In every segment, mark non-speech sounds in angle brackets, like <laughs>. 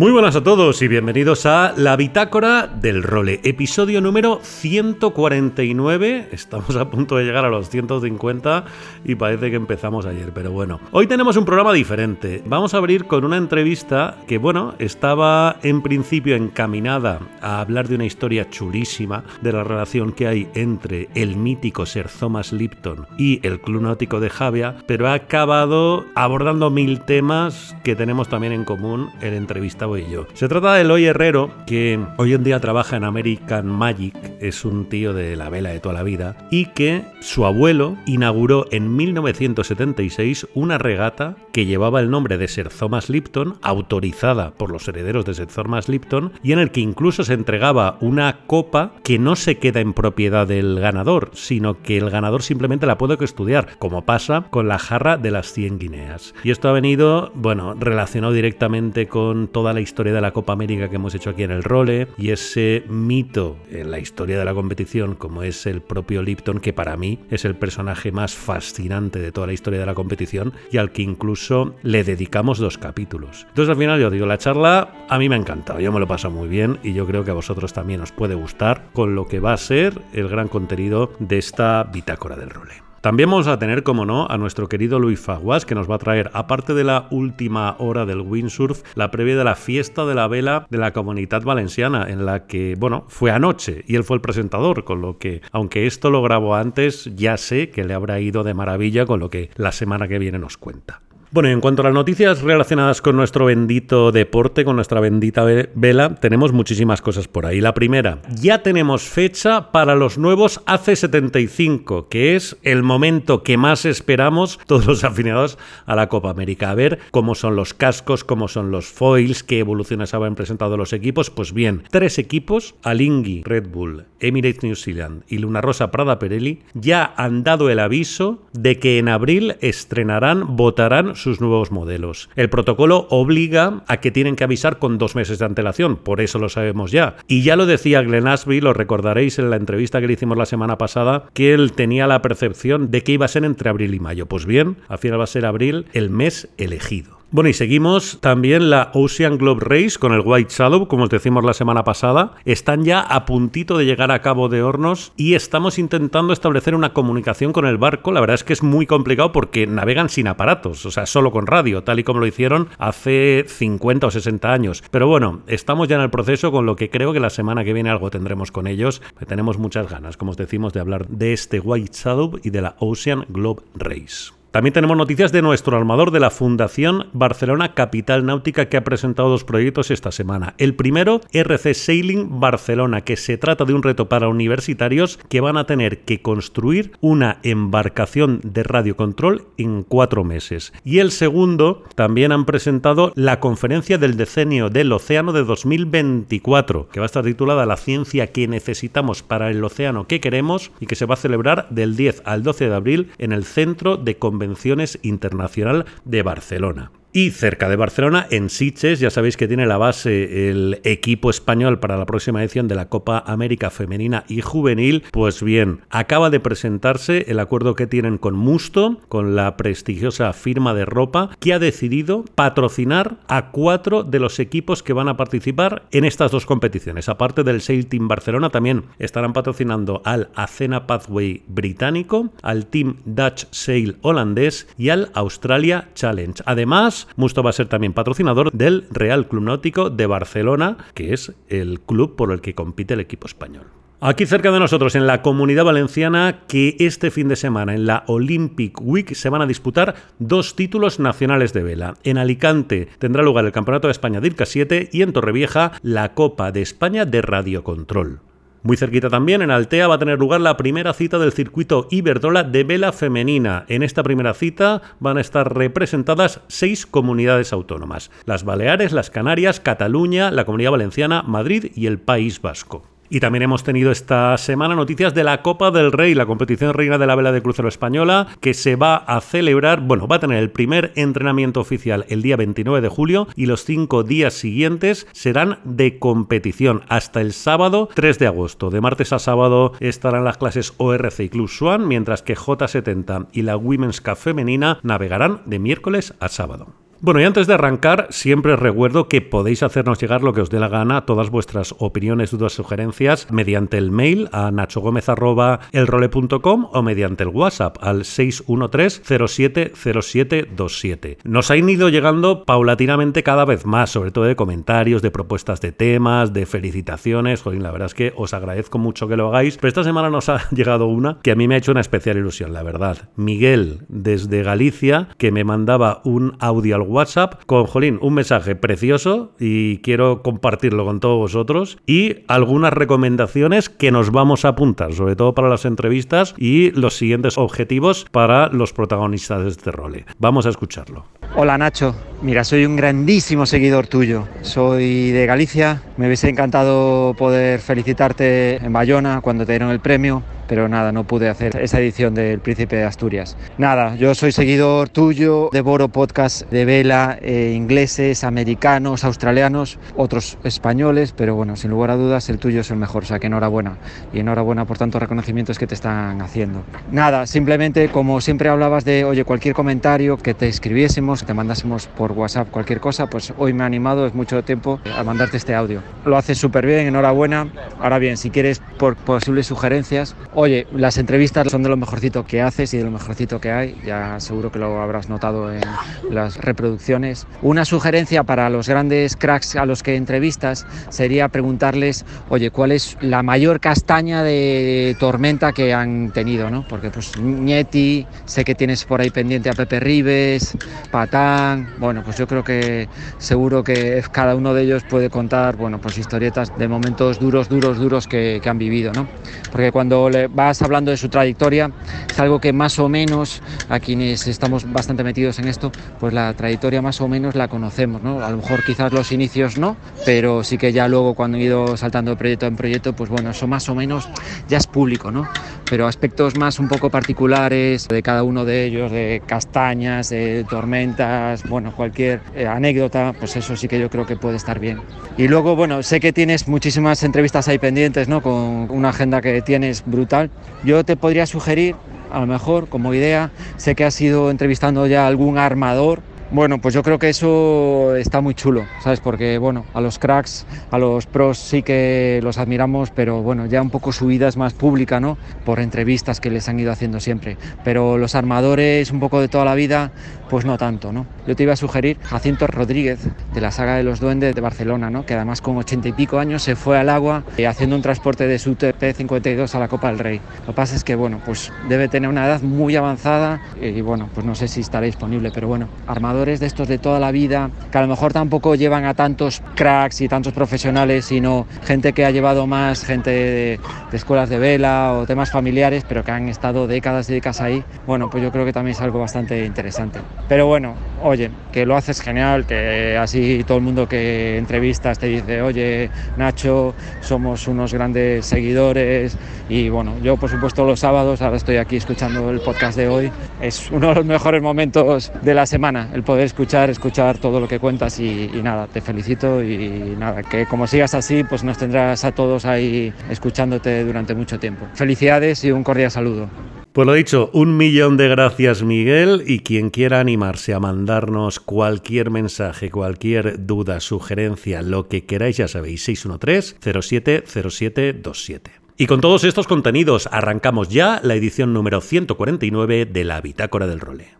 Muy buenas a todos y bienvenidos a La Bitácora del Role, episodio número 149. Estamos a punto de llegar a los 150 y parece que empezamos ayer, pero bueno. Hoy tenemos un programa diferente. Vamos a abrir con una entrevista que, bueno, estaba en principio encaminada a hablar de una historia chulísima de la relación que hay entre el mítico Sir Thomas Lipton y el Club Náutico de Javia, pero ha acabado abordando mil temas que tenemos también en común el entrevistado y yo. Se trata de Eloy Herrero, que hoy en día trabaja en American Magic, es un tío de la vela de toda la vida, y que su abuelo inauguró en 1976 una regata que llevaba el nombre de Sir Thomas Lipton, autorizada por los herederos de Sir Thomas Lipton, y en el que incluso se entregaba una copa que no se queda en propiedad del ganador, sino que el ganador simplemente la puede estudiar, como pasa con la jarra de las 100 guineas. Y esto ha venido, bueno, relacionado directamente con toda la historia de la Copa América que hemos hecho aquí en el role y ese mito en la historia de la competición como es el propio Lipton que para mí es el personaje más fascinante de toda la historia de la competición y al que incluso le dedicamos dos capítulos. Entonces al final yo digo, la charla a mí me ha encantado, yo me lo paso muy bien y yo creo que a vosotros también os puede gustar con lo que va a ser el gran contenido de esta bitácora del role. También vamos a tener, como no, a nuestro querido Luis Faguas, que nos va a traer, aparte de la última hora del windsurf, la previa de la fiesta de la vela de la comunidad valenciana, en la que, bueno, fue anoche y él fue el presentador, con lo que, aunque esto lo grabó antes, ya sé que le habrá ido de maravilla con lo que la semana que viene nos cuenta. Bueno, en cuanto a las noticias relacionadas con nuestro bendito deporte, con nuestra bendita vela, tenemos muchísimas cosas por ahí. La primera, ya tenemos fecha para los nuevos AC75, que es el momento que más esperamos todos los afiliados a la Copa América. A ver cómo son los cascos, cómo son los foils, qué evoluciones habrán presentado los equipos. Pues bien, tres equipos, Alingui, Red Bull, Emirates New Zealand y Luna Rosa Prada Perelli, ya han dado el aviso de que en abril estrenarán, votarán sus nuevos modelos. El protocolo obliga a que tienen que avisar con dos meses de antelación, por eso lo sabemos ya. Y ya lo decía Glenn Ashby, lo recordaréis en la entrevista que le hicimos la semana pasada, que él tenía la percepción de que iba a ser entre abril y mayo. Pues bien, al final va a ser abril el mes elegido. Bueno, y seguimos también la Ocean Globe Race con el White Shadow, como os decimos la semana pasada. Están ya a puntito de llegar a Cabo de Hornos y estamos intentando establecer una comunicación con el barco. La verdad es que es muy complicado porque navegan sin aparatos, o sea, solo con radio, tal y como lo hicieron hace 50 o 60 años. Pero bueno, estamos ya en el proceso, con lo que creo que la semana que viene algo tendremos con ellos. Tenemos muchas ganas, como os decimos, de hablar de este White Shadow y de la Ocean Globe Race. También tenemos noticias de nuestro armador de la Fundación Barcelona Capital Náutica que ha presentado dos proyectos esta semana. El primero, RC Sailing Barcelona, que se trata de un reto para universitarios que van a tener que construir una embarcación de radiocontrol en cuatro meses. Y el segundo, también han presentado la conferencia del decenio del océano de 2024, que va a estar titulada La ciencia que necesitamos para el océano que queremos y que se va a celebrar del 10 al 12 de abril en el Centro de Convenciones Convenciones Internacional de Barcelona. Y cerca de Barcelona, en Sitges, ya sabéis que tiene la base el equipo español para la próxima edición de la Copa América Femenina y Juvenil. Pues bien, acaba de presentarse el acuerdo que tienen con Musto, con la prestigiosa firma de ropa, que ha decidido patrocinar a cuatro de los equipos que van a participar en estas dos competiciones. Aparte del Sail Team Barcelona, también estarán patrocinando al Acena Pathway británico, al Team Dutch Sail holandés y al Australia Challenge. Además, Musto va a ser también patrocinador del Real Club Náutico de Barcelona, que es el club por el que compite el equipo español. Aquí cerca de nosotros, en la comunidad valenciana, que este fin de semana en la Olympic Week se van a disputar dos títulos nacionales de vela. En Alicante tendrá lugar el Campeonato de España de IRCA 7 y en Torrevieja la Copa de España de Radiocontrol. Muy cerquita también, en Altea, va a tener lugar la primera cita del circuito Iberdrola de vela femenina. En esta primera cita van a estar representadas seis comunidades autónomas: las Baleares, las Canarias, Cataluña, la Comunidad Valenciana, Madrid y el País Vasco. Y también hemos tenido esta semana noticias de la Copa del Rey, la competición reina de la vela de crucero española, que se va a celebrar, bueno, va a tener el primer entrenamiento oficial el día 29 de julio y los cinco días siguientes serán de competición hasta el sábado 3 de agosto. De martes a sábado estarán las clases ORC y Club Swan, mientras que J70 y la Women's Cup femenina navegarán de miércoles a sábado. Bueno, y antes de arrancar, siempre os recuerdo que podéis hacernos llegar lo que os dé la gana, todas vuestras opiniones, dudas, sugerencias, mediante el mail a nachogomez.elrole.com o mediante el WhatsApp al 613-070727. Nos han ido llegando paulatinamente cada vez más, sobre todo de comentarios, de propuestas de temas, de felicitaciones. Joder, la verdad es que os agradezco mucho que lo hagáis, pero esta semana nos ha <laughs> llegado una que a mí me ha hecho una especial ilusión, la verdad. Miguel, desde Galicia, que me mandaba un audio al WhatsApp con, Jolín, un mensaje precioso y quiero compartirlo con todos vosotros y algunas recomendaciones que nos vamos a apuntar, sobre todo para las entrevistas y los siguientes objetivos para los protagonistas de este role. Vamos a escucharlo. Hola Nacho, mira, soy un grandísimo seguidor tuyo. Soy de Galicia, me hubiese encantado poder felicitarte en Bayona cuando te dieron el premio pero nada, no pude hacer esa edición del Príncipe de Asturias. Nada, yo soy seguidor tuyo, devoro podcast de vela, eh, ingleses, americanos, australianos, otros españoles, pero bueno, sin lugar a dudas el tuyo es el mejor, o sea que enhorabuena. Y enhorabuena por tantos reconocimientos que te están haciendo. Nada, simplemente como siempre hablabas de, oye, cualquier comentario que te escribiésemos, te mandásemos por WhatsApp cualquier cosa, pues hoy me ha animado, es mucho tiempo, a mandarte este audio. Lo haces súper bien, enhorabuena. Ahora bien, si quieres por posibles sugerencias, Oye, las entrevistas son de lo mejorcito que haces y de lo mejorcito que hay, ya seguro que lo habrás notado en las reproducciones. Una sugerencia para los grandes cracks a los que entrevistas sería preguntarles, oye, ¿cuál es la mayor castaña de tormenta que han tenido? ¿no? Porque pues Nieti, sé que tienes por ahí pendiente a Pepe Ribes, Patán, bueno, pues yo creo que seguro que cada uno de ellos puede contar, bueno, pues historietas de momentos duros, duros, duros que, que han vivido, ¿no? Porque cuando le vas hablando de su trayectoria, es algo que más o menos a quienes estamos bastante metidos en esto, pues la trayectoria más o menos la conocemos, ¿no? A lo mejor quizás los inicios no, pero sí que ya luego cuando he ido saltando de proyecto en proyecto, pues bueno, eso más o menos ya es público, ¿no? Pero aspectos más un poco particulares de cada uno de ellos, de castañas, de tormentas, bueno, cualquier eh, anécdota, pues eso sí que yo creo que puede estar bien. Y luego, bueno, sé que tienes muchísimas entrevistas ahí pendientes, ¿no? Con una agenda que tienes brutal. Yo te podría sugerir, a lo mejor como idea, sé que has ido entrevistando ya algún armador bueno, pues yo creo que eso está muy chulo, ¿sabes? Porque, bueno, a los cracks, a los pros sí que los admiramos, pero bueno, ya un poco su vida es más pública, ¿no? Por entrevistas que les han ido haciendo siempre. Pero los armadores, un poco de toda la vida, pues no tanto, ¿no? Yo te iba a sugerir Jacinto Rodríguez, de la saga de los duendes de Barcelona, ¿no? Que además con ochenta y pico años se fue al agua eh, haciendo un transporte de su TP-52 a la Copa del Rey. Lo que pasa es que, bueno, pues debe tener una edad muy avanzada y, bueno, pues no sé si estará disponible, pero bueno, armador de estos de toda la vida, que a lo mejor tampoco llevan a tantos cracks y tantos profesionales, sino gente que ha llevado más, gente de, escuelas de vela o temas familiares, pero que han estado décadas y décadas ahí, bueno, pues yo creo que también es algo bastante interesante. Pero bueno, oye, que lo haces genial, que así todo el mundo que entrevistas te dice, oye, Nacho, somos unos grandes seguidores y bueno, yo por supuesto los sábados, ahora estoy aquí escuchando el podcast de hoy, es uno de los mejores momentos de la semana, el poder escuchar, escuchar todo lo que cuentas y, nada, te felicito y nada, que como sigas así, pues nos tendrás a todos ahí escuchándote durante mucho tiempo. Felicidades y un cordial saludo. Pues lo dicho, un millón de gracias Miguel y quien quiera animarse a mandarnos cualquier mensaje, cualquier duda, sugerencia, lo que queráis ya sabéis, 613-070727. Y con todos estos contenidos arrancamos ya la edición número 149 de la Bitácora del Role.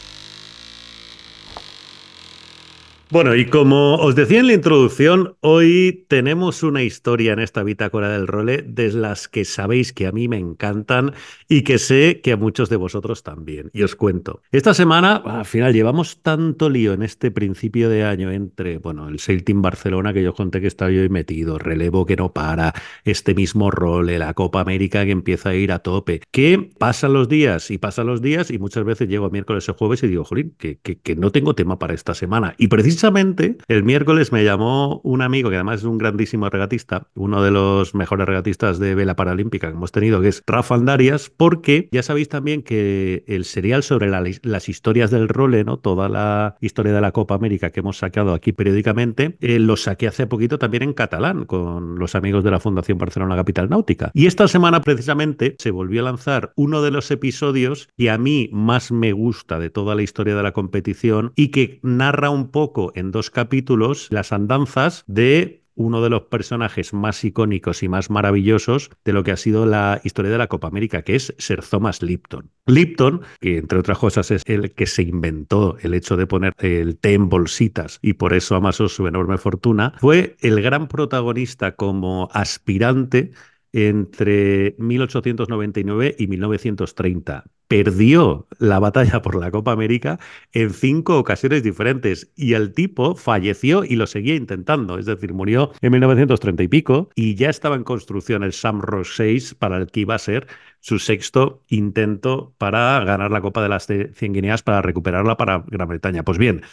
Bueno, y como os decía en la introducción, hoy tenemos una historia en esta bitácora del role de las que sabéis que a mí me encantan y que sé que a muchos de vosotros también. Y os cuento. Esta semana, al final, llevamos tanto lío en este principio de año entre, bueno, el Sail Team Barcelona que yo conté que estaba yo metido, relevo que no para, este mismo role, la Copa América que empieza a ir a tope, que pasan los días y pasan los días y muchas veces llego miércoles o jueves y digo, jolín, que, no tengo tema para esta semana. Y precisamente precisamente el miércoles me llamó un amigo que además es un grandísimo regatista, uno de los mejores regatistas de vela paralímpica que hemos tenido, que es Rafa Andarias, porque ya sabéis también que el serial sobre las historias del role, ¿no? Toda la historia de la Copa América que hemos sacado aquí periódicamente, eh, lo saqué hace poquito también en catalán con los amigos de la Fundación Barcelona Capital Náutica. Y esta semana precisamente se volvió a lanzar uno de los episodios que a mí más me gusta de toda la historia de la competición y que narra un poco en dos capítulos las andanzas de uno de los personajes más icónicos y más maravillosos de lo que ha sido la historia de la Copa América, que es Sir Thomas Lipton. Lipton, que entre otras cosas es el que se inventó el hecho de poner el té en bolsitas y por eso amasó su enorme fortuna, fue el gran protagonista como aspirante entre 1899 y 1930 perdió la batalla por la Copa América en cinco ocasiones diferentes y el tipo falleció y lo seguía intentando, es decir, murió en 1930 y pico y ya estaba en construcción el Shamrock 6 para el que iba a ser su sexto intento para ganar la Copa de las Cien Guineas para recuperarla para Gran Bretaña. Pues bien,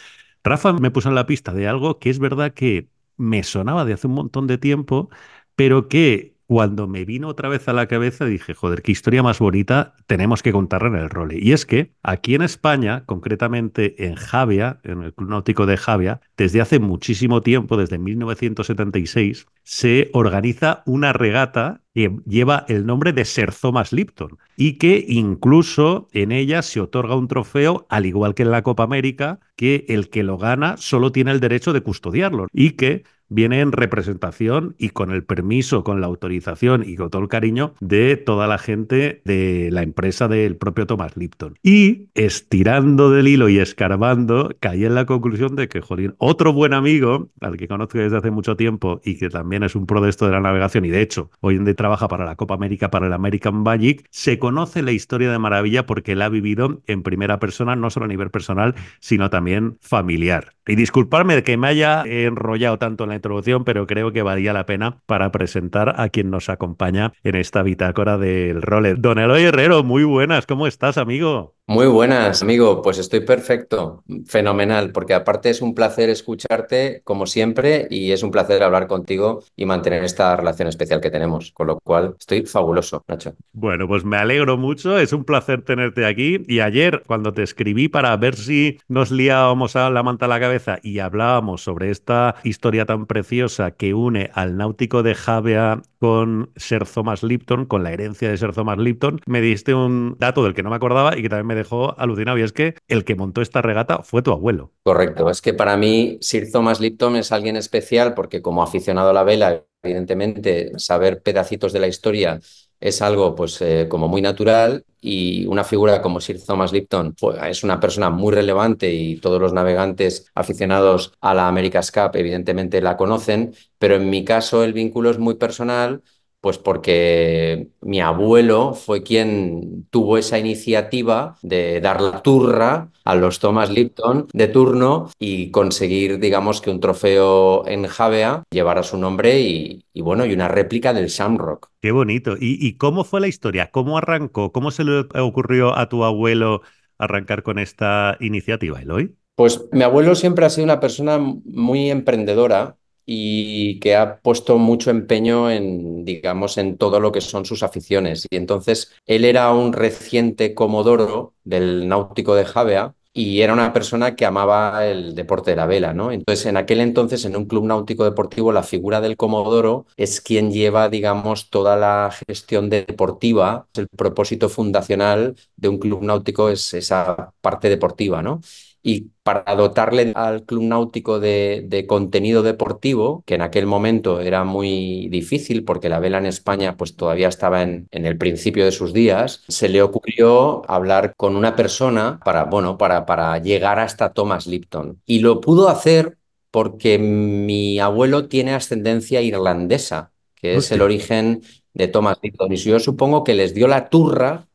Rafa me puso en la pista de algo que es verdad que me sonaba de hace un montón de tiempo, pero que cuando me vino otra vez a la cabeza dije, joder, qué historia más bonita tenemos que contar en el role. Y es que aquí en España, concretamente en Javia, en el Club Náutico de Javia, desde hace muchísimo tiempo, desde 1976, se organiza una regata que lleva el nombre de Sir Thomas Lipton y que incluso en ella se otorga un trofeo, al igual que en la Copa América, que el que lo gana solo tiene el derecho de custodiarlo y que viene en representación y con el permiso, con la autorización y con todo el cariño de toda la gente de la empresa del propio Thomas Lipton. Y estirando del hilo y escarbando, caí en la conclusión de que, jolín, otro buen amigo, al que conozco desde hace mucho tiempo y que también es un pro de esto de la navegación y de hecho hoy en día trabaja para la Copa América, para el American Magic, se conoce la historia de Maravilla porque la ha vivido en primera persona, no solo a nivel personal, sino también familiar. Y disculparme de que me haya enrollado tanto en la introducción, pero creo que valía la pena para presentar a quien nos acompaña en esta bitácora del roller. Don Eloy Herrero, muy buenas, ¿cómo estás, amigo? Muy buenas, amigo. Pues estoy perfecto, fenomenal, porque aparte es un placer escucharte como siempre y es un placer hablar contigo y mantener esta relación especial que tenemos, con lo cual estoy fabuloso, Nacho. Bueno, pues me alegro mucho, es un placer tenerte aquí y ayer cuando te escribí para ver si nos liábamos a la manta a la cabeza y hablábamos sobre esta historia tan preciosa que une al náutico de Javea con Sir Thomas Lipton, con la herencia de Sir Thomas Lipton, me diste un dato del que no me acordaba y que también me dejó alucinado. Y es que el que montó esta regata fue tu abuelo. Correcto, es que para mí Sir Thomas Lipton es alguien especial porque como aficionado a la vela, evidentemente saber pedacitos de la historia es algo pues eh, como muy natural. Y una figura como Sir Thomas Lipton pues, es una persona muy relevante y todos los navegantes aficionados a la America's Cup evidentemente la conocen, pero en mi caso el vínculo es muy personal pues porque mi abuelo fue quien tuvo esa iniciativa de dar la turra a los Thomas Lipton de turno y conseguir, digamos, que un trofeo en Javea llevara su nombre y, bueno, y una réplica del Shamrock. Qué bonito. ¿Y, ¿Y cómo fue la historia? ¿Cómo arrancó? ¿Cómo se le ocurrió a tu abuelo arrancar con esta iniciativa, Eloy? Pues mi abuelo siempre ha sido una persona muy emprendedora y que ha puesto mucho empeño en, digamos, en todo lo que son sus aficiones. Y entonces él era un reciente comodoro del náutico de Javea y era una persona que amaba el deporte de la vela, ¿no? Entonces, en aquel entonces, en un club náutico deportivo, la figura del comodoro es quien lleva, digamos, toda la gestión deportiva. El propósito fundacional de un club náutico es esa parte deportiva, ¿no? Y para dotarle al club náutico de, contenido deportivo, que en aquel momento era muy difícil porque la vela en España pues todavía estaba en, en el principio de sus días, se le ocurrió hablar con una persona para, bueno, para, para llegar hasta Thomas Lipton. Y lo pudo hacer porque mi abuelo tiene ascendencia irlandesa, que es el origen de Thomas Lipton. Y yo supongo que les dio la turra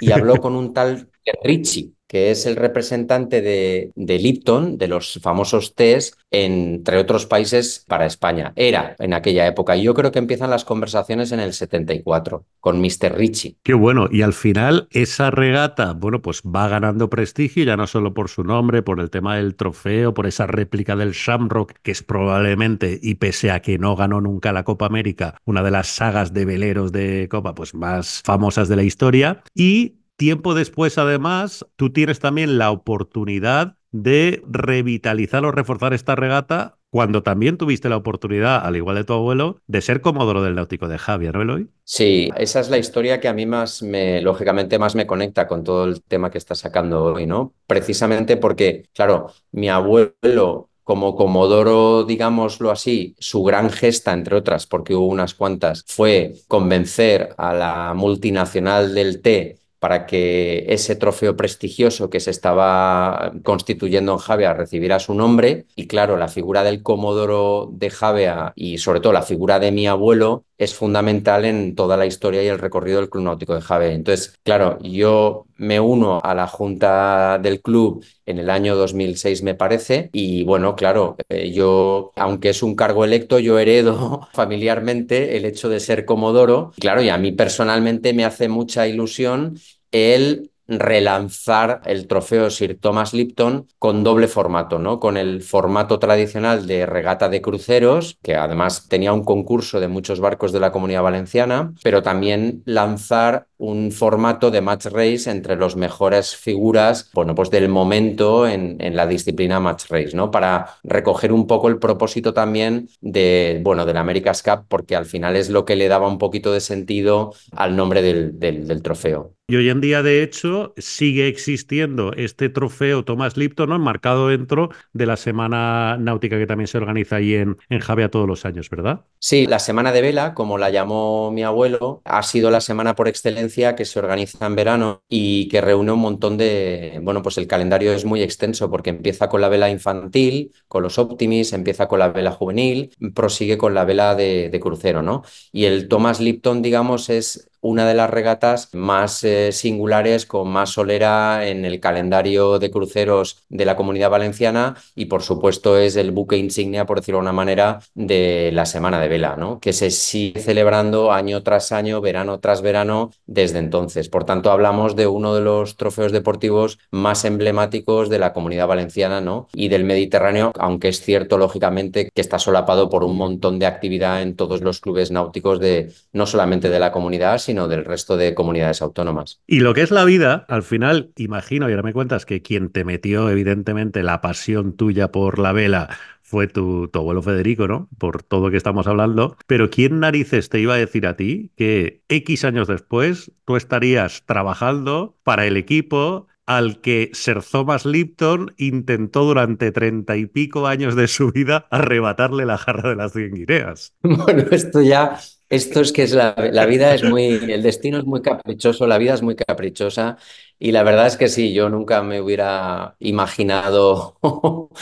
y habló con un tal Richie, que es el representante de, de, Lipton, de los famosos tés, entre otros países para España. Era en aquella época. Y yo creo que empiezan las conversaciones en el 74 con Mr. Richie. Qué bueno. Y al final esa regata, bueno, pues va ganando prestigio, ya no solo por su nombre, por el tema del trofeo, por esa réplica del Shamrock, que es probablemente, y pese a que no ganó nunca la Copa América, una de las sagas de veleros de Copa pues más famosas de la historia. Y Tiempo después, además, tú tienes también la oportunidad de revitalizar o reforzar esta regata cuando también tuviste la oportunidad, al igual de tu abuelo, de ser comodoro del náutico de Javier, ¿no? Sí, esa es la historia que a mí más me, lógicamente, más me conecta con todo el tema que estás sacando hoy, ¿no? Precisamente porque, claro, mi abuelo como Comodoro, digámoslo así, su gran gesta, entre otras, porque hubo unas cuantas, fue convencer a la multinacional del té para que ese trofeo prestigioso que se estaba constituyendo en Javea recibiera su nombre. Y claro, la figura del Comodoro de Javea y sobre todo la figura de mi abuelo es fundamental en toda la historia y el recorrido del Club Náutico de Javea. Entonces, claro, yo me uno a la junta del club en el año 2006, me parece, y bueno, claro, eh, yo, aunque es un cargo electo, yo heredo <laughs> familiarmente el hecho de ser comodoro. Claro, y a mí personalmente me hace mucha ilusión el relanzar el trofeo Sir Thomas Lipton con doble formato, ¿no? Con el formato tradicional de regata de cruceros, que además tenía un concurso de muchos barcos de la comunidad valenciana, pero también lanzar un formato de match race entre los mejores figuras, bueno, pues del momento en, en, la disciplina match race, ¿no? Para recoger un poco el propósito también de, bueno, del America's Cup, porque al final es lo que le daba un poquito de sentido al nombre del, del, del trofeo. Y hoy en día, de hecho, sigue existiendo este trofeo Thomas Lipton, ¿no? marcado dentro de la Semana Náutica que también se organiza ahí en, en Javea todos los años, ¿verdad? Sí, la Semana de Vela, como la llamó mi abuelo, ha sido la semana por excelencia que se organiza en verano y que reúne un montón de, bueno, pues el calendario es muy extenso porque empieza con la vela infantil, con los Optimis, empieza con la vela juvenil, prosigue con la vela de, de crucero, ¿no? Y el Thomas Lipton, digamos, es una de las regatas más eh, singulares, con más solera en el calendario de cruceros de la comunidad valenciana y por supuesto es el buque insignia, por decirlo de una manera, de la Semana de Vela, ¿no? que se sigue celebrando año tras año, verano tras verano, desde entonces. Por tanto, hablamos de uno de los trofeos deportivos más emblemáticos de la comunidad valenciana ¿no? y del Mediterráneo, aunque es cierto, lógicamente, que está solapado por un montón de actividad en todos los clubes náuticos de no solamente de la comunidad, sino sino del resto de comunidades autónomas. Y lo que es la vida, al final, imagino, y ahora me cuentas que quien te metió, evidentemente, la pasión tuya por la vela fue tu, tu, abuelo Federico, ¿no? Por todo lo que estamos hablando. Pero ¿quién narices te iba a decir a ti que X años después tú estarías trabajando para el equipo al que Sir Thomas Lipton intentó durante treinta y pico años de su vida arrebatarle la jarra de las cien guineas? <laughs> Bueno, esto ya esto es que es la, la, vida es muy, el destino es muy caprichoso, la vida es muy caprichosa y la verdad es que sí, yo nunca me hubiera imaginado <laughs>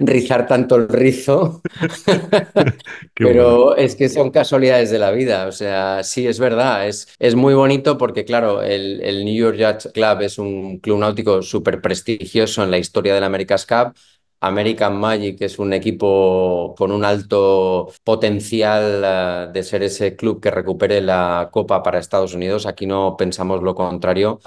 rizar tanto el rizo, <laughs> pero bueno. es que son casualidades de la vida, o sea, sí, es verdad, es, es muy bonito porque claro, el, el New York Yacht Club es un club náutico súper prestigioso en la historia del America's Cup, American Magic es un equipo con un alto potencial uh, de ser ese club que recupere la Copa para Estados Unidos. Aquí no pensamos lo contrario.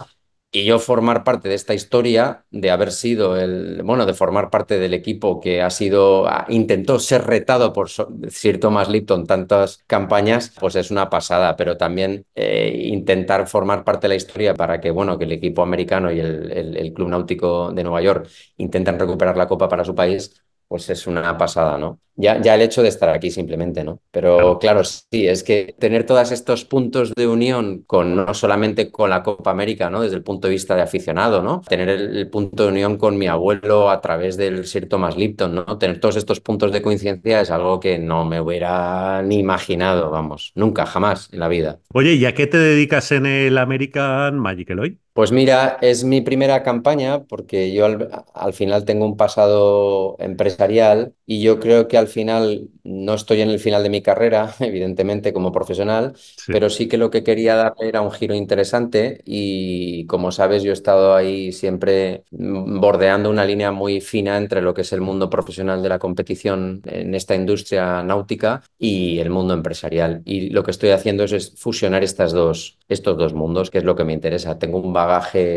Y yo formar parte de esta historia, de haber sido el, bueno, de formar parte del equipo que ha sido, intentó ser retado por Sir Thomas Lipton tantas campañas, pues es una pasada, pero también eh, intentar formar parte de la historia para que, bueno, que el equipo americano y el, el, el Club Náutico de Nueva York intenten recuperar la copa para su país, pues es una pasada, ¿no? Ya, ya el hecho de estar aquí simplemente, ¿no? Pero claro, sí, es que tener todos estos puntos de unión con no solamente con la Copa América, ¿no? Desde el punto de vista de aficionado, ¿no? Tener el, el punto de unión con mi abuelo a través del Sir Thomas Lipton, ¿no? Tener todos estos puntos de coincidencia es algo que no me hubiera ni imaginado, vamos, nunca, jamás en la vida. Oye, ¿y a qué te dedicas en el American Magic, Eloy? Pues mira, es mi primera campaña porque yo al, al, final tengo un pasado empresarial y yo creo que al final no estoy en el final de mi carrera, <laughs> evidentemente como profesional, sí. pero sí que lo que quería darle era un giro interesante y como sabes yo he estado ahí siempre bordeando una línea muy fina entre lo que es el mundo profesional de la competición en esta industria náutica y el mundo empresarial. Y lo que estoy haciendo es, es fusionar estas dos, estos dos mundos, que es lo que me interesa. Tengo un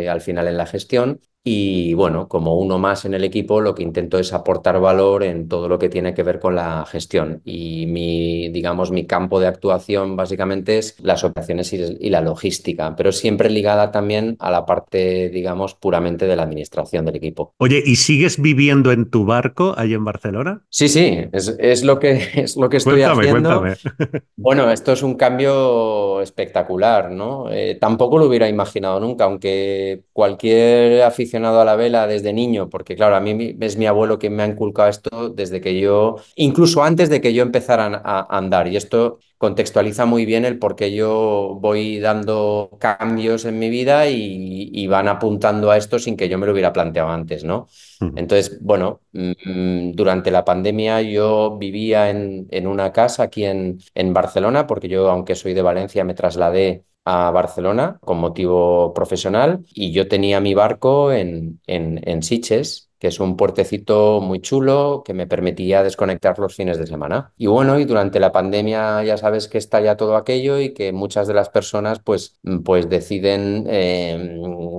al final en la gestión y bueno, como uno más en el equipo, lo que intento es aportar valor en todo lo que tiene que ver con la gestión. Y mi, digamos, mi campo de actuación básicamente es las operaciones y la logística, pero siempre ligada también a la parte, digamos, puramente de la administración del equipo. Oye, ¿y sigues viviendo en tu barco ahí en Barcelona? Sí, sí, es, es lo, que, <laughs> es lo que estoy cuéntame, haciendo. Cuéntame. <laughs> Bueno, esto es un cambio espectacular, ¿no? Eh, tampoco lo hubiera imaginado nunca, aunque cualquier aficionado a la vela desde niño, porque claro, a mí es mi abuelo quien me ha inculcado esto desde que yo, incluso antes de que yo empezara a andar. Y esto contextualiza muy bien el por qué yo voy dando cambios en mi vida y, y, van apuntando a esto sin que yo me lo hubiera planteado antes, ¿no? Entonces, bueno, durante la pandemia yo vivía en, en una casa aquí en, en Barcelona, porque yo, aunque soy de Valencia, me trasladé a Barcelona con motivo profesional y yo tenía mi barco en, en, en Siches, que es un puertecito muy chulo que me permitía desconectar los fines de semana. Y bueno, y durante la pandemia ya sabes que está ya todo aquello y que muchas de las personas pues, pues deciden, eh,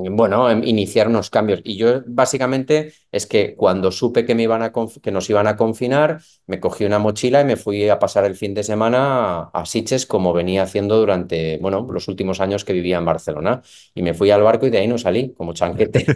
bueno, iniciar unos cambios. Y yo básicamente es que cuando supe que, me iban a que nos iban a confinar, me cogí una mochila y me fui a pasar el fin de semana a, a Siches como venía haciendo durante, bueno, los últimos años que vivía en Barcelona. Y me fui al barco y de ahí no salí, como chanquete. <laughs>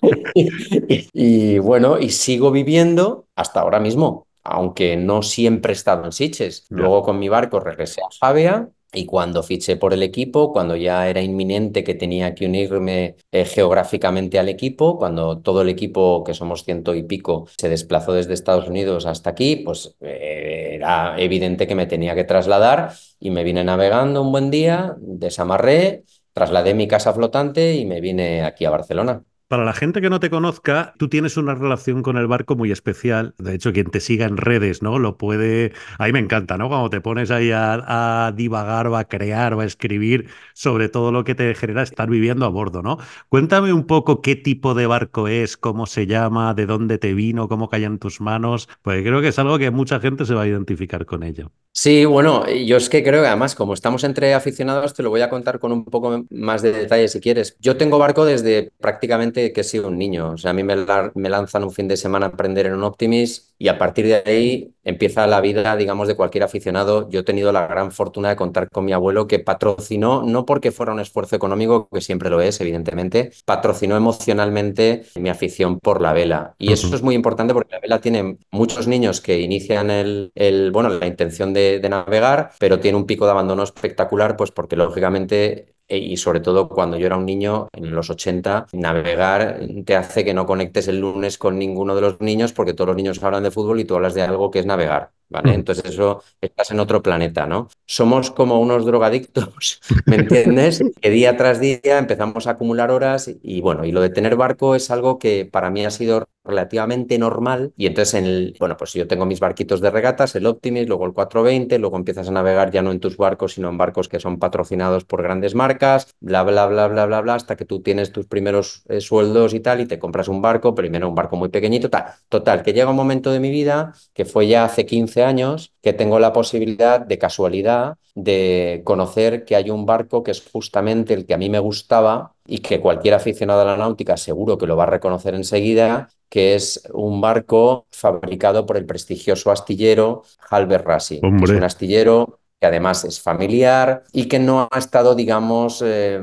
<laughs> <laughs> y, bueno, y sigo viviendo hasta ahora mismo, aunque no siempre he estado en Siches. Luego con mi barco regresé a Javea y cuando fiché por el equipo, cuando ya era inminente que tenía que unirme eh, geográficamente al equipo, cuando todo el equipo, que somos ciento y pico, se desplazó desde Estados Unidos hasta aquí, pues eh, era evidente que me tenía que trasladar y me vine navegando un buen día, desamarré, trasladé mi casa flotante y me vine aquí a Barcelona. Para la gente que no te conozca, tú tienes una relación con el barco muy especial. De hecho, quien te siga en redes, ¿no? Lo puede. A mí me encanta, ¿no? Cuando te pones ahí a, divagar o a crear o a escribir sobre todo lo que te genera estar viviendo a bordo, ¿no? Cuéntame un poco qué tipo de barco es, cómo se llama, de dónde te vino, cómo cae en tus manos. Pues creo que es algo que mucha gente se va a identificar con ello. Sí, bueno, yo es que creo que además, como estamos entre aficionados, te lo voy a contar con un poco más de detalle si quieres. Yo tengo barco desde prácticamente que he sido un niño. O sea, a mí me, la, me, lanzan un fin de semana a aprender en un Optimis y a partir de ahí empieza la vida, digamos, de cualquier aficionado. Yo he tenido la gran fortuna de contar con mi abuelo que patrocinó, no porque fuera un esfuerzo económico, que siempre lo es, evidentemente, patrocinó emocionalmente mi afición por la vela. Y eso es muy importante porque la vela tiene muchos niños que inician el, el bueno, la intención de, de navegar, pero tiene un pico de abandono espectacular, pues porque lógicamente y sobre todo cuando yo era un niño en los 80, navegar te hace que no conectes el lunes con ninguno de los niños porque todos los niños hablan de fútbol y tú hablas de algo que es navegar. ¿Vale? Entonces eso estás en otro planeta, ¿no? Somos como unos drogadictos, <laughs> ¿me entiendes? que día tras día empezamos a acumular horas y, y, bueno, y lo de tener barco es algo que para mí ha sido relativamente normal y entonces en el, bueno, pues yo tengo mis barquitos de regatas, el Optimis, luego el 420, luego empiezas a navegar ya no en tus barcos, sino en barcos que son patrocinados por grandes marcas, bla, bla, bla, bla, bla, bla, hasta que tú tienes tus primeros eh, sueldos y tal y te compras un barco, primero un barco muy pequeñito, tal. Total, que llega un momento de mi vida que fue ya hace 15 años que tengo la posibilidad de casualidad de conocer que hay un barco que es justamente el que a mí me gustaba y que cualquier aficionado a la náutica seguro que lo va a reconocer enseguida, que es un barco fabricado por el prestigioso astillero Halber Racing. Es un astillero que además es familiar y que no ha estado, digamos, eh,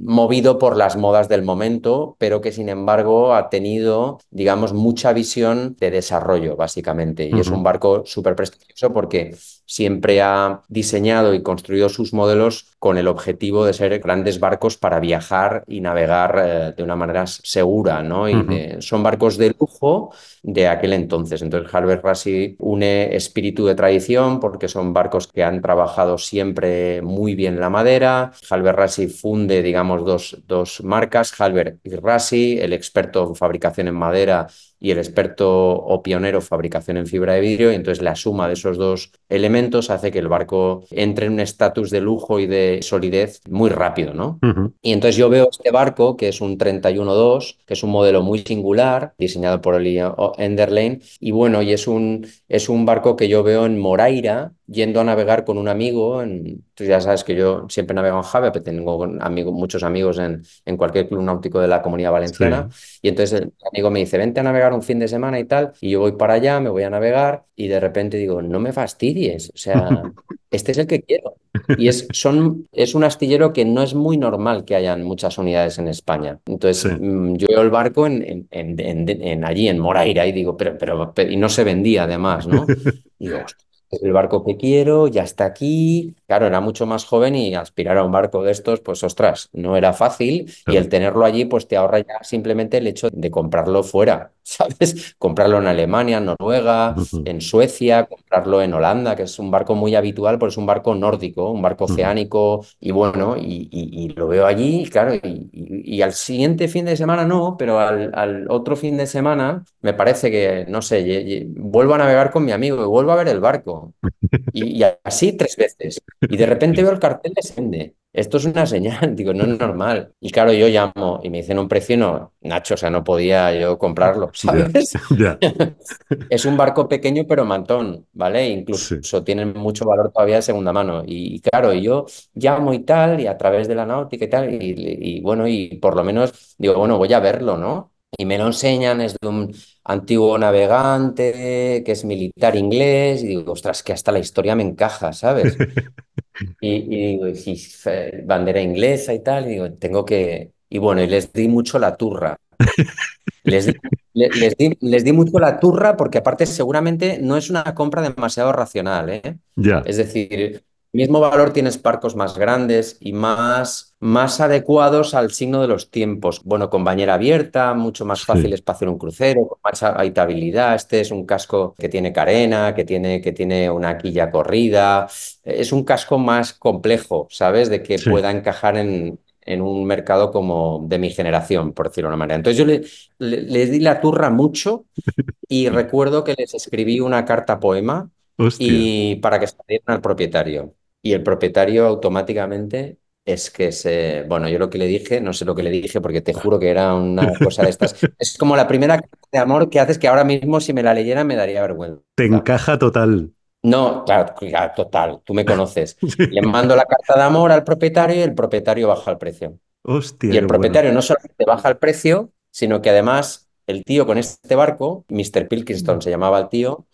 movido por las modas del momento, pero que sin embargo ha tenido, digamos, mucha visión de desarrollo, básicamente. Y uh -huh. es un barco súper prestigioso porque siempre ha diseñado y construido sus modelos con el objetivo de ser grandes barcos para viajar y navegar eh, de una manera segura, ¿no? Y de, son barcos de lujo de aquel entonces. Entonces, Halber Rassi une espíritu de tradición porque son barcos que han trabajado siempre muy bien la madera. Halber Rassi funde, digamos, dos, dos marcas, Halber y Rassi, el experto en fabricación en madera y el experto o pionero fabricación en fibra de vidrio, y entonces la suma de esos dos elementos hace que el barco entre en un estatus de lujo y de solidez muy rápido, ¿no? Y entonces yo veo este barco, que es un 31-2, que es un modelo muy singular, diseñado por el Enderlane, y bueno, y es un, es un barco que yo veo en Moraira, yendo a navegar con un amigo, en, tú ya sabes que yo siempre navego en Jave, pero tengo muchos amigos en, en, cualquier club náutico de la comunidad valenciana, y entonces el amigo me dice, vente a navegar un fin de semana y tal, y yo voy para allá, me voy a navegar, y de repente digo, no me fastidies, o sea, <laughs> este es el que quiero. Y es, son, es un astillero que no es muy normal que hayan muchas unidades en España. Entonces, mm, yo veo el barco en, en, en, allí, en Moraira, y digo, pero, pero, pero, y no se vendía además, ¿no? <laughs> Y digo, el barco que quiero, ya está aquí. Claro, era mucho más joven y aspirar a un barco de estos, pues ostras, no era fácil. Y el tenerlo allí, pues te ahorra ya simplemente el hecho de comprarlo fuera, <laughs> ¿sabes? Comprarlo en Alemania, en Noruega, en Suecia, comprarlo en Holanda, que es un barco muy habitual, porque es un barco nórdico, un barco oceánico. Y bueno, y, lo veo allí, claro, y, al siguiente fin de semana no, pero al, al, otro fin de semana me parece que, no sé, vuelvo a navegar con mi amigo y vuelvo a ver el barco. <laughs> Y, así tres veces. Y de repente veo el cartel de Sende. Esto es una señal, <laughs> digo, no es normal. Y claro, yo llamo y me dicen un precio, no, Nacho, o sea, no podía yo comprarlo, ¿sabes? <laughs> <laughs> es un barco pequeño pero mantón, ¿vale? Incluso tienen mucho valor todavía de segunda mano. Y, claro, yo llamo y tal, y a través de la náutica y tal, y bueno, y por lo menos digo, bueno, voy a verlo, ¿no? Y me lo enseñan, es de un antiguo navegante que es militar inglés, y digo, ostras, que hasta la historia me encaja, ¿sabes? <laughs> y, digo, bandera inglesa y tal, y digo, tengo que... Y bueno, y les di mucho la turra. Les di, les, di, les di, mucho la turra porque aparte seguramente no es una compra demasiado racional, ¿eh? Es decir, mismo valor tienes barcos más grandes y más, más adecuados al signo de los tiempos. Bueno, con bañera abierta, mucho más fáciles para hacer un crucero, con más habitabilidad. Este es un casco que tiene carena, que tiene, que tiene una quilla corrida. Es un casco más complejo, ¿sabes? De que pueda encajar en, en un mercado como de mi generación, por decirlo de una manera. Entonces yo le, di la turra mucho y <laughs> recuerdo que les escribí una carta poema y para que se dieran al propietario y el propietario automáticamente es que se, bueno, yo lo que le dije, no sé lo que le dije porque te juro que era una cosa de estas. <laughs> Es como la primera carta de amor que haces que ahora mismo si me la leyera me daría vergüenza. Te encaja total. No, claro, total, tú me conoces. <laughs> Le mando la carta de amor al propietario y el propietario baja el precio. Hostia. Y el propietario no solamente baja el precio, sino que además el tío con este barco, Mr. Pilkington se llamaba el tío,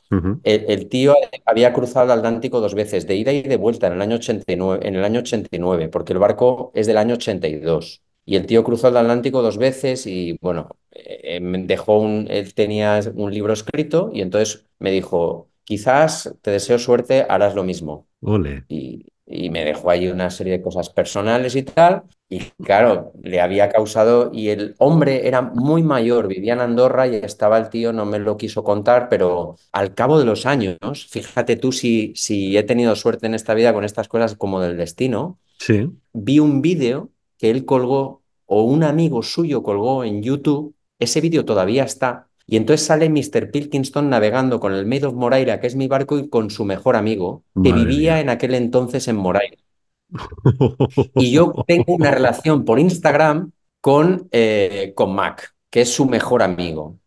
el, tío había cruzado el Atlántico dos veces, de ida y de vuelta en el año 89, en el año 89 porque el barco es del año 82. Y el tío cruzó el Atlántico dos veces y, bueno, eh, dejó un, él tenía un libro escrito y entonces me dijo, quizás te deseo suerte, harás lo mismo. Ole. Y, y me dejó ahí una serie de cosas personales y tal. Y claro, le había causado, y el hombre era muy mayor, vivía en Andorra y estaba el tío, no me lo quiso contar, pero al cabo de los años, fíjate tú si, si he tenido suerte en esta vida con estas cosas como del destino, sí. vi un vídeo que él colgó o un amigo suyo colgó en YouTube, ese vídeo todavía está, y entonces sale Mr. Pilkingston navegando con el Maid of Moraira, que es mi barco, y con su mejor amigo, que vivía en aquel entonces en Moraira. <laughs> y yo tengo una relación por Instagram con, eh, con Mac, que es su mejor amigo.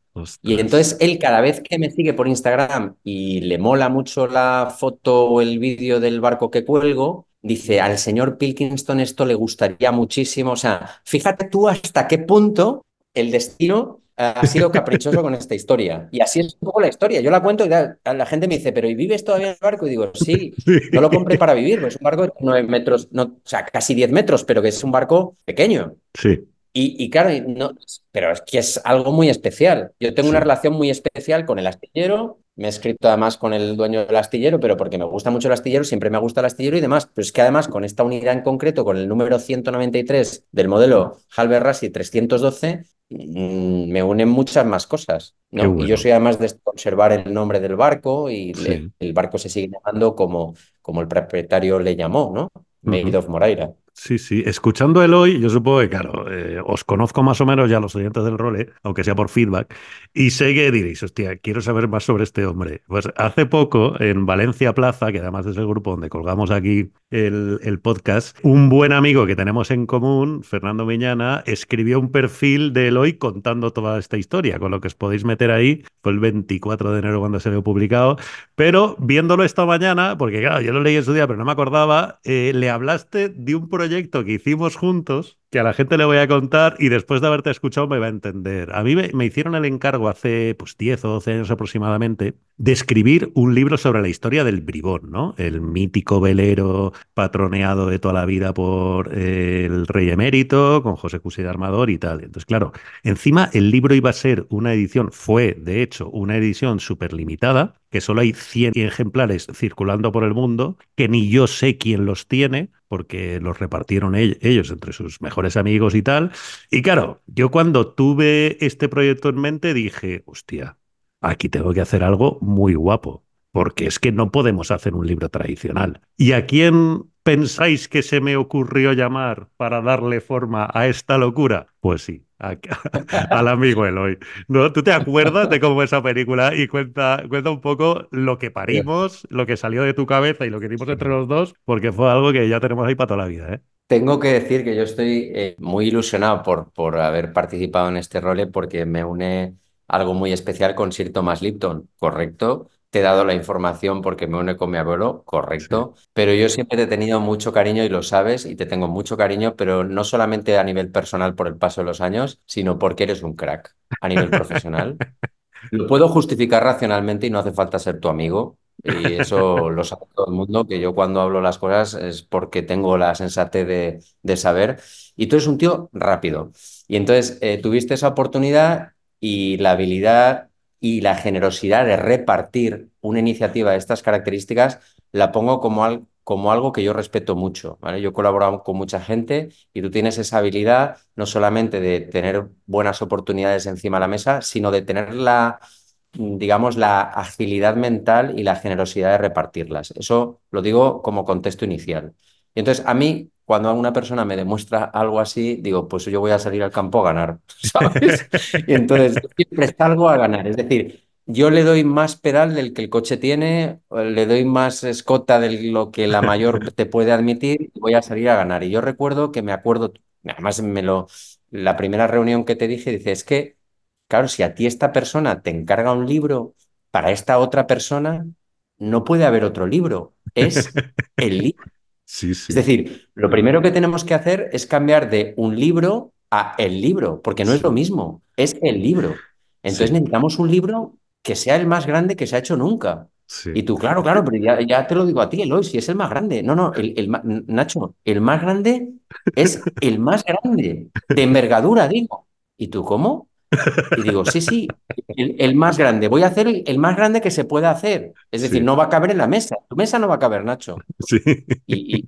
Y entonces él cada vez que me sigue por Instagram y le mola mucho la foto o el vídeo del barco que cuelgo, dice, al señor Pilkingston esto le gustaría muchísimo. O sea, fíjate tú hasta qué punto el destino ha sido caprichoso con esta historia. Y así es un poco la historia. Yo la cuento y la, gente me dice, ¿pero y vives todavía en el barco? Y digo, sí, <laughs> no lo compré para vivir, pues es un barco de 9 metros, no, o sea, casi 10 metros, pero que es un barco pequeño. Sí. Y, claro, no, pero es que es algo muy especial. Yo tengo una relación muy especial con el astillero, me he escrito además con el dueño del astillero, pero porque me gusta mucho el astillero, siempre me gusta el astillero y demás. Pero es que además con esta unidad en concreto, con el número 193 del modelo Halber Rassi 312, mm, me unen muchas más cosas. ¿no? Bueno. Y yo soy además de conservar el nombre del barco y sí. le, el barco se sigue llamando como, como el propietario le llamó, ¿no? Uh -huh. of Moraira. Sí, sí. Escuchando el hoy, yo supongo que, claro, eh, os conozco más o menos ya los oyentes del role, aunque sea por feedback, y sé que diréis, hostia, quiero saber más sobre este hombre. Pues hace poco, en Valencia Plaza, que además es el grupo donde colgamos aquí el, el podcast, un buen amigo que tenemos en común, Fernando Miñana, escribió un perfil de Eloy contando toda esta historia, con lo que os podéis meter ahí. Fue el 24 de enero cuando se vio publicado, pero viéndolo esta mañana, porque claro, yo lo leí en su día, pero no me acordaba, eh, le hablaste de un proyecto que hicimos juntos, que a la gente le voy a contar y después de haberte escuchado me va a entender. A mí me, hicieron el encargo hace pues 10 o 12 años aproximadamente de escribir un libro sobre la historia del bribón, ¿no? El mítico velero patroneado de toda la vida por eh, el rey emérito, con José Cusí de Armador y tal. Entonces, claro, encima el libro iba a ser una edición, fue de hecho una edición súper limitada, que solo hay 100 ejemplares circulando por el mundo, que ni yo sé quién los tiene, porque los repartieron ellos entre sus mejores amigos y tal. Y claro, yo cuando tuve este proyecto en mente dije, hostia, aquí tengo que hacer algo muy guapo, porque es que no podemos hacer un libro tradicional. ¿Y a quién pensáis que se me ocurrió llamar para darle forma a esta locura? Pues sí, a, <laughs> al amigo Eloy. ¿No? ¿Tú te acuerdas de cómo esa película? Y cuenta, cuenta un poco lo que parimos, lo que salió de tu cabeza y lo que hicimos entre los dos, porque fue algo que ya tenemos ahí para toda la vida. ¿eh? Tengo que decir que yo estoy eh, muy ilusionado por, por haber participado en este role porque me une algo muy especial con Sir Thomas Lipton, ¿correcto? Te he dado la información porque me une con mi abuelo, correcto. Sí. Pero yo siempre te he tenido mucho cariño y lo sabes y te tengo mucho cariño, pero no solamente a nivel personal por el paso de los años, sino porque eres un crack a nivel profesional. <laughs> Lo puedo justificar racionalmente y no hace falta ser tu amigo. Y eso lo sabe todo el mundo, que yo cuando hablo las cosas es porque tengo la sensatez de, de saber. Y tú eres un tío rápido. Y entonces eh, tuviste esa oportunidad y la habilidad y la generosidad de repartir una iniciativa de estas características la pongo como, al, como algo que yo respeto mucho. ¿vale? Yo he colaborado con mucha gente y tú tienes esa habilidad no solamente de tener buenas oportunidades encima de la mesa, sino de tener la, digamos, la agilidad mental y la generosidad de repartirlas. Eso lo digo como contexto inicial. Y entonces a mí cuando una persona me demuestra algo así, digo, pues yo voy a salir al campo a ganar, <laughs> ¿sabes? y entonces siempre salgo a ganar. Es decir, yo le doy más pedal del que el coche tiene, le doy más escota de lo que la mayor <laughs> te puede admitir y voy a salir a ganar. Y yo recuerdo que me acuerdo, además me lo, la primera reunión que te dije, dice, es que, claro, si a ti esta persona te encarga un libro para esta otra persona, no puede haber otro libro, es el libro. Sí, sí. Es decir, lo primero que tenemos que hacer es cambiar de un libro a el libro, porque no sí. es lo mismo, es el libro. Entonces necesitamos un libro que sea el más grande que se ha hecho nunca. Y tú, claro, claro, pero ya, ya, te lo digo a ti, Eloy, si es el más grande. No, no, el, el, Nacho, el más grande es el más grande, de envergadura, digo. ¿Y tú cómo? Y digo, sí, sí, el, el, más grande. Voy a hacer el, el, más grande que se pueda hacer. Es decir, sí. no va a caber en la mesa. Tu mesa no va a caber, Nacho. Sí. Y, y,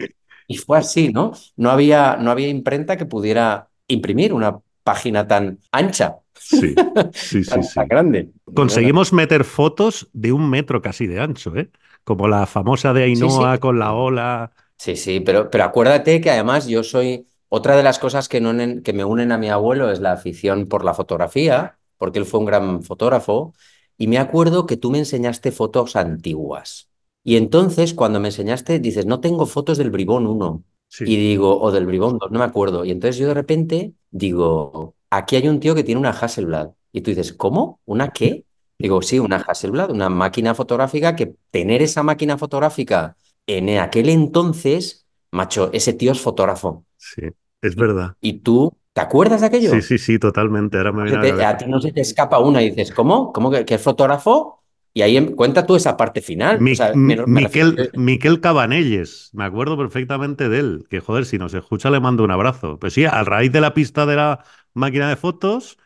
y, fue así, ¿no? No había, no había imprenta que pudiera imprimir una página tan ancha. Sí, <laughs> sí, tan, sí. Tan grande. Conseguimos meter fotos de un metro casi de ancho, ¿eh? Como la famosa de Ainhoa sí, sí. con la ola. Sí, sí, pero, pero acuérdate que además yo soy otra de las cosas que, no, que, me unen a mi abuelo es la afición por la fotografía, porque él fue un gran fotógrafo, y me acuerdo que tú me enseñaste fotos antiguas. Y entonces, cuando me enseñaste, dices, no tengo fotos del Bribón 1. Sí. Y digo, o del Bribón 2, no me acuerdo. Y entonces yo de repente digo, aquí hay un tío que tiene una Hasselblad. Y tú dices, ¿cómo? ¿Una qué? Digo, sí, una Hasselblad, una máquina fotográfica que tener esa máquina fotográfica en aquel entonces, macho, ese tío es fotógrafo. Sí. Es verdad. ¿Y tú te acuerdas de aquello? Sí, sí, sí, totalmente. Ahora me viene te, a, a, ti no se te escapa una y dices, ¿cómo? ¿Cómo que, que es fotógrafo? Y ahí em, cuenta tú esa parte final. Mi, o sea, me, me Miquel, refiero... Miquel Cabanelles, me acuerdo perfectamente de él. Que joder, si nos escucha le mando un abrazo. Pues sí, a raíz de la pista de la máquina de fotos,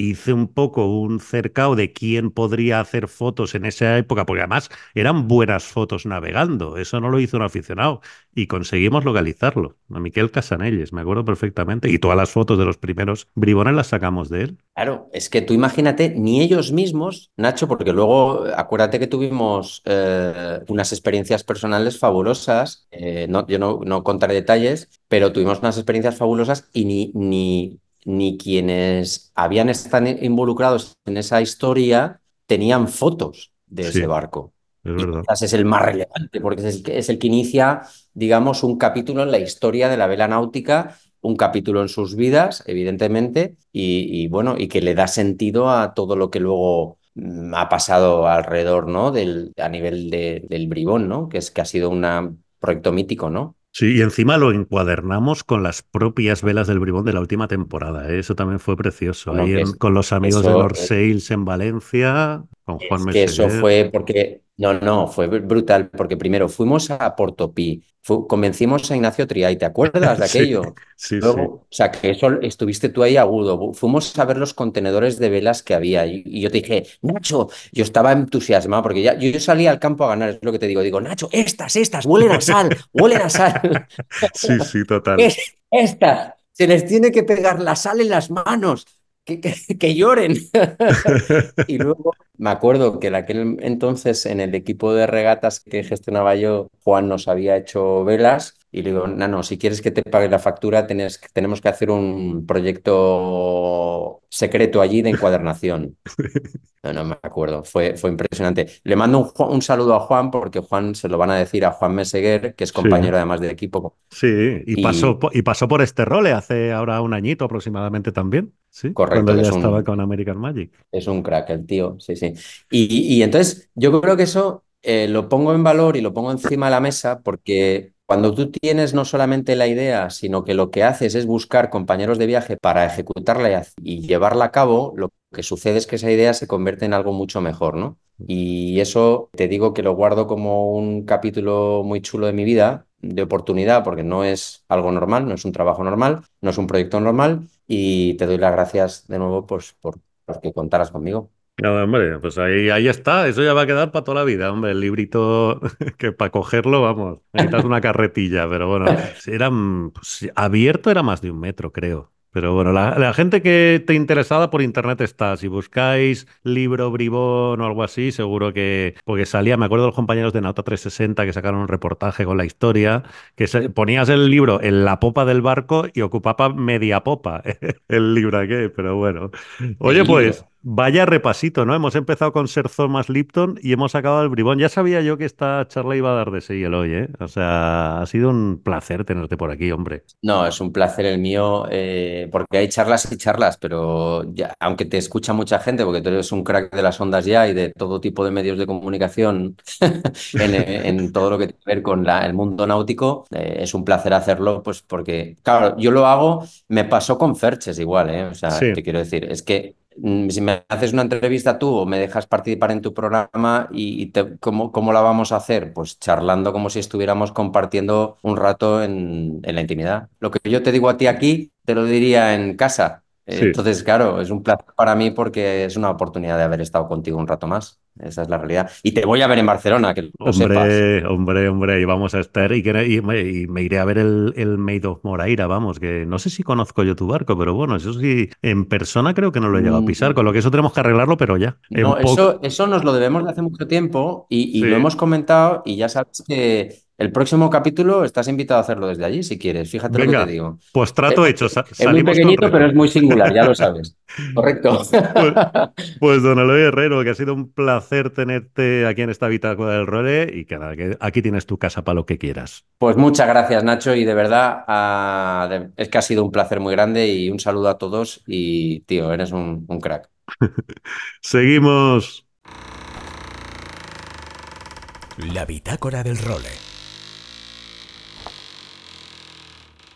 hice un poco un cercado de quién podría hacer fotos en esa época, porque además eran buenas fotos navegando, eso no lo hizo un aficionado, y conseguimos localizarlo. A Miquel Casanelles, me acuerdo perfectamente, y todas las fotos de los primeros bribones las sacamos de él. Claro, es que tú imagínate, ni ellos mismos, Nacho, porque luego acuérdate que tuvimos eh, unas experiencias personales fabulosas, eh, no, yo no, no contaré detalles, pero tuvimos unas experiencias fabulosas y ni, ni ni quienes habían estado involucrados en esa historia tenían fotos de ese barco. Es es el más relevante, porque es el, que, es el que inicia, digamos, un capítulo en la historia de la vela náutica, un capítulo en sus vidas, evidentemente, y, bueno, y que le da sentido a todo lo que luego mm, ha pasado alrededor, ¿no? Del, a nivel del bribón, ¿no? Que es que ha sido un proyecto mítico, ¿no? Sí, y encima lo encuadernamos con las propias velas del Bribón de la última temporada. ¿eh? Eso también fue precioso. Ahí con los amigos de North Sales en Valencia, con Juan es que Eso fue porque no, no, fue brutal, porque primero fuimos a Portopí, convencimos a Ignacio Triay, ¿te acuerdas de <laughs> aquello? Sí, sí, Luego, O sea, que eso estuviste tú ahí agudo. Fuimos a ver los contenedores de velas que había y, yo te dije, Nacho, yo estaba entusiasmado porque ya yo, salía al campo a ganar, es lo que te digo. Digo, Nacho, estas, estas, huelen a sal, huelen a sal. <laughs> sí, sí, total. <laughs> Estas, se les tiene que pegar la sal en las manos <laughs> que, lloren. y luego me acuerdo que en aquel entonces en el equipo de regatas que gestionaba yo, Juan nos había hecho velas y le digo, no, si quieres que te pague la factura, tenemos que hacer un proyecto secreto allí de encuadernación. <laughs> No, no me acuerdo, fue, fue impresionante. Le mando un, saludo a Juan porque Juan se lo van a decir a Juan Meseguer, que es compañero además de equipo. Sí, y, Pasó, y pasó por este role hace ahora un añito aproximadamente también. Sí, correcto. Cuando ya estaba con American Magic. Es un crack el tío, sí, sí. Y, y entonces yo creo que eso eh, lo pongo en valor y lo pongo encima de la mesa porque cuando tú tienes no solamente la idea, sino que lo que haces es buscar compañeros de viaje para ejecutarla y llevarla a cabo, lo que sucede es que esa idea se convierte en algo mucho mejor, ¿no? Y eso te digo que lo guardo como un capítulo muy chulo de mi vida, de oportunidad, porque no es algo normal, no es un trabajo normal, no es un proyecto normal, y te doy las gracias de nuevo pues, por, por que contaras conmigo. No, hombre, pues ahí, ahí está, eso ya va a quedar para toda la vida, hombre, el librito <laughs> que para cogerlo, vamos, necesitas una carretilla, pero bueno, <laughs> era pues, abierto era más de un metro, creo. Pero bueno, la, gente que esté interesada por internet está. Si buscáis libro bribón o algo así, seguro que. Porque salía, me acuerdo de los compañeros de Nauta 360 que sacaron un reportaje con la historia, que ponías el libro en la popa del barco y ocupaba media popa <laughs> el libro aquí, pero bueno. Oye, pues. Vaya repasito, ¿no? Hemos empezado con Ser Thomas Lipton y hemos acabado el bribón. Ya sabía yo que esta charla iba a dar de sí el hoy, ¿eh? O sea, ha sido un placer tenerte por aquí, hombre. No, es un placer el mío, eh, porque hay charlas y charlas, pero ya, aunque te escucha mucha gente, porque tú eres un crack de las ondas ya y de todo tipo de medios de comunicación <laughs> en, todo lo que tiene que ver con el mundo náutico, eh, es un placer hacerlo, pues porque, claro, yo lo hago, me pasó con Ferches igual, ¿eh? O sea, te quiero decir, es que si me haces una entrevista tú o me dejas participar en tu programa y, ¿cómo, ¿cómo, la vamos a hacer? Pues charlando como si estuviéramos compartiendo un rato en, en la intimidad. Lo que yo te digo a ti aquí, te lo diría en casa. Entonces, claro, es un placer para mí porque es una oportunidad de haber estado contigo un rato más. Esa es la realidad. Y te voy a ver en Barcelona, que lo hombre, Hombre, hombre, y vamos a estar. Y, y, me iré a ver el, el Maid of Moraira, vamos, que no sé si conozco yo tu barco, pero bueno, eso sí, en persona creo que no lo he llegado a pisar, mm. con lo que eso tenemos que arreglarlo, pero ya. No, eso, eso nos lo debemos de hace mucho tiempo y, y lo hemos comentado y ya sabes que el próximo capítulo estás invitado a hacerlo desde allí si quieres. Fíjate lo que te digo. Pues trato eh, hecho. es muy pequeñito, pero es muy singular, ya lo sabes. <laughs> Correcto. Pues, <laughs> pues, don Eloy Herrero, que ha sido un placer tenerte aquí en esta bitácora del Role y que, que aquí tienes tu casa para lo que quieras. Pues muchas gracias, Nacho, y de verdad ah, es que ha sido un placer muy grande y un saludo a todos y, tío, eres un, un crack. <laughs> Seguimos. La bitácora del Role.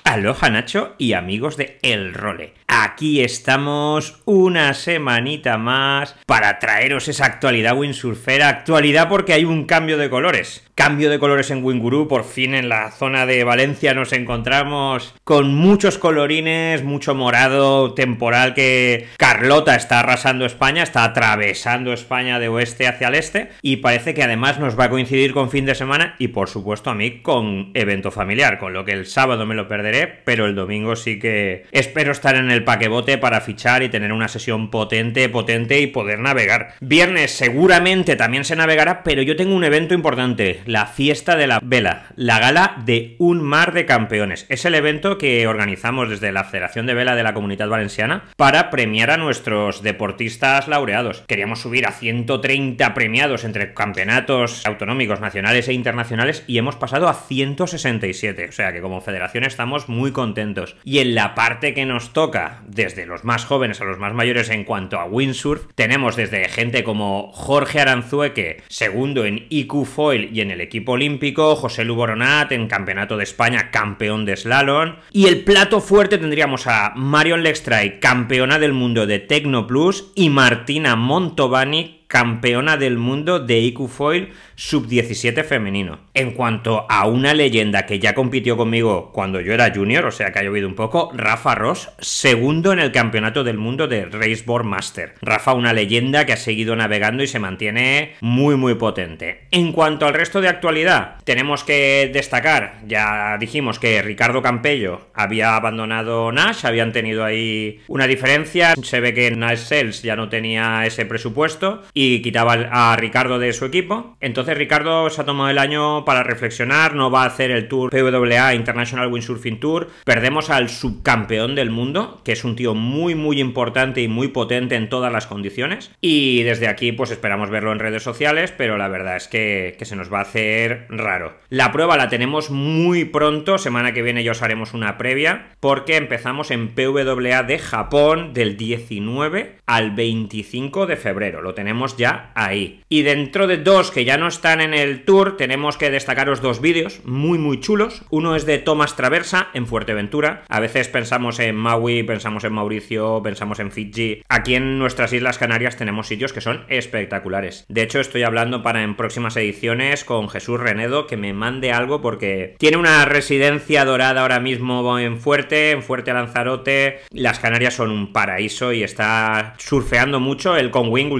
Aloha Nacho y amigos de El Role. Aquí estamos una semanita más para traeros esa actualidad windsurfera. Actualidad porque hay un cambio de colores. Cambio de colores en Winguru, por fin en la zona de Valencia nos encontramos con muchos colorines, mucho morado temporal que Carlota está arrasando España, está atravesando España de oeste hacia el este y parece que además nos va a coincidir con fin de semana y por supuesto a mí con evento familiar, con lo que el sábado me lo perderé, pero el domingo sí que espero estar en el paquebote para fichar y tener una sesión potente, potente y poder navegar. Viernes seguramente también se navegará, pero yo tengo un evento importante, la fiesta de la vela, la gala de un mar de campeones. Es el evento que organizamos desde la Federación de Vela de la Comunidad Valenciana para premiar a nuestros deportistas laureados. Queríamos subir a 130 premiados entre campeonatos autonómicos, nacionales e internacionales y hemos pasado a 167. O sea que como federación estamos muy contentos. Y en la parte que nos toca, desde los más jóvenes a los más mayores en cuanto a windsurf, tenemos desde gente como Jorge Aranzueque, segundo en IQ Foil y en el equipo olímpico, José Luboronat en Campeonato de España, campeón de slalom. Y el plato fuerte tendríamos a Marion Lextray, campeona del mundo de Tecno Plus, y Martina Montovani, campeona del mundo de IQ Foil sub-17 femenino. En cuanto a una leyenda que ya compitió conmigo cuando yo era junior, o sea que ha llovido un poco, Rafa Ross, segundo en el campeonato del mundo de Raceboard Master. Rafa, una leyenda que ha seguido navegando y se mantiene muy muy potente. En cuanto al resto de actualidad, tenemos que destacar, ya dijimos que Ricardo Campello había abandonado Nash, habían tenido ahí una diferencia, se ve que Nash Sales ya no tenía ese presupuesto y quitaba a Ricardo de su equipo. Entonces Ricardo se ha tomado el año para reflexionar, no va a hacer el Tour PWA International Windsurfing Tour. Perdemos al subcampeón del mundo, que es un tío muy muy importante y muy potente en todas las condiciones. Y desde aquí pues esperamos verlo en redes sociales, pero la verdad es que, que se nos va a hacer raro. La prueba la tenemos muy pronto, semana que viene ya os haremos una previa, porque empezamos en PWA de Japón del 19 al 25 de febrero. Lo tenemos ya ahí. Y dentro de dos que ya no están en el tour, tenemos que destacaros dos vídeos muy muy chulos. Uno es de Thomas Traversa en Fuerteventura. A veces pensamos en Maui, pensamos en Mauricio, pensamos en Fiji. Aquí en nuestras Islas Canarias tenemos sitios que son espectaculares. De hecho, estoy hablando para en próximas ediciones con Jesús Renedo que me mande algo porque tiene una residencia dorada ahora mismo en Fuerte, en Fuerte Lanzarote. Las Canarias son un paraíso y está surfeando mucho el con Wing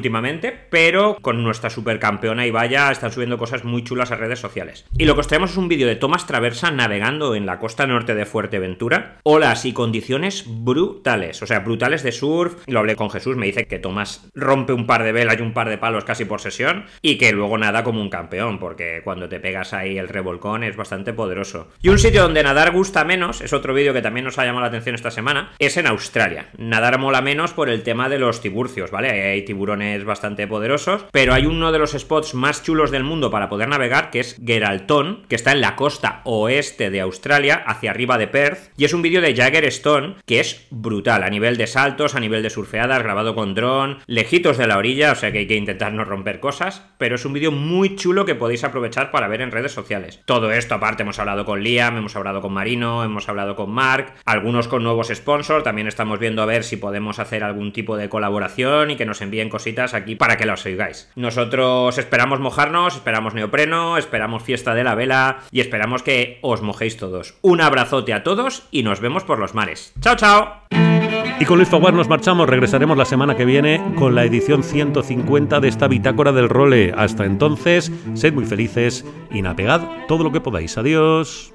pero con nuestra supercampeona y vaya, están subiendo cosas muy chulas a redes sociales. Y lo que os traemos es un vídeo de Tomás Traversa navegando en la costa norte de Fuerteventura. Olas y condiciones brutales, o sea, brutales de surf. Lo hablé con Jesús, me dice que Tomás rompe un par de velas y un par de palos casi por sesión y que luego nada como un campeón, porque cuando te pegas ahí el revolcón es bastante poderoso. Y un sitio donde nadar gusta menos, es otro vídeo que también nos ha llamado la atención esta semana, es en Australia. Nadar mola menos por el tema de los tiburcios, ¿vale? Hay tiburones bastante poderosos, pero hay uno de los spots más chulos del mundo para poder navegar, que es Geralton, que está en la costa oeste de Australia, hacia arriba de Perth, y es un vídeo de Jagger Stone que es brutal, a nivel de saltos, a nivel de surfeadas, grabado con dron, lejitos de la orilla, o sea que hay que intentar no romper cosas, pero es un vídeo muy chulo que podéis aprovechar para ver en redes sociales. Todo esto aparte hemos hablado con Liam, hemos hablado con Marino, hemos hablado con Mark, algunos con nuevos sponsors, también estamos viendo a ver si podemos hacer algún tipo de colaboración y que nos envíen cositas aquí que los oigáis. Nosotros esperamos mojarnos, esperamos neopreno, esperamos fiesta de la vela y esperamos que os mojéis todos. Un abrazote a todos y nos vemos por los mares. ¡Chao, chao! Y con Luis Faguar nos marchamos, regresaremos la semana que viene con la edición 150 de esta bitácora del role. Hasta entonces, sed muy felices y navegad todo lo que podáis. Adiós.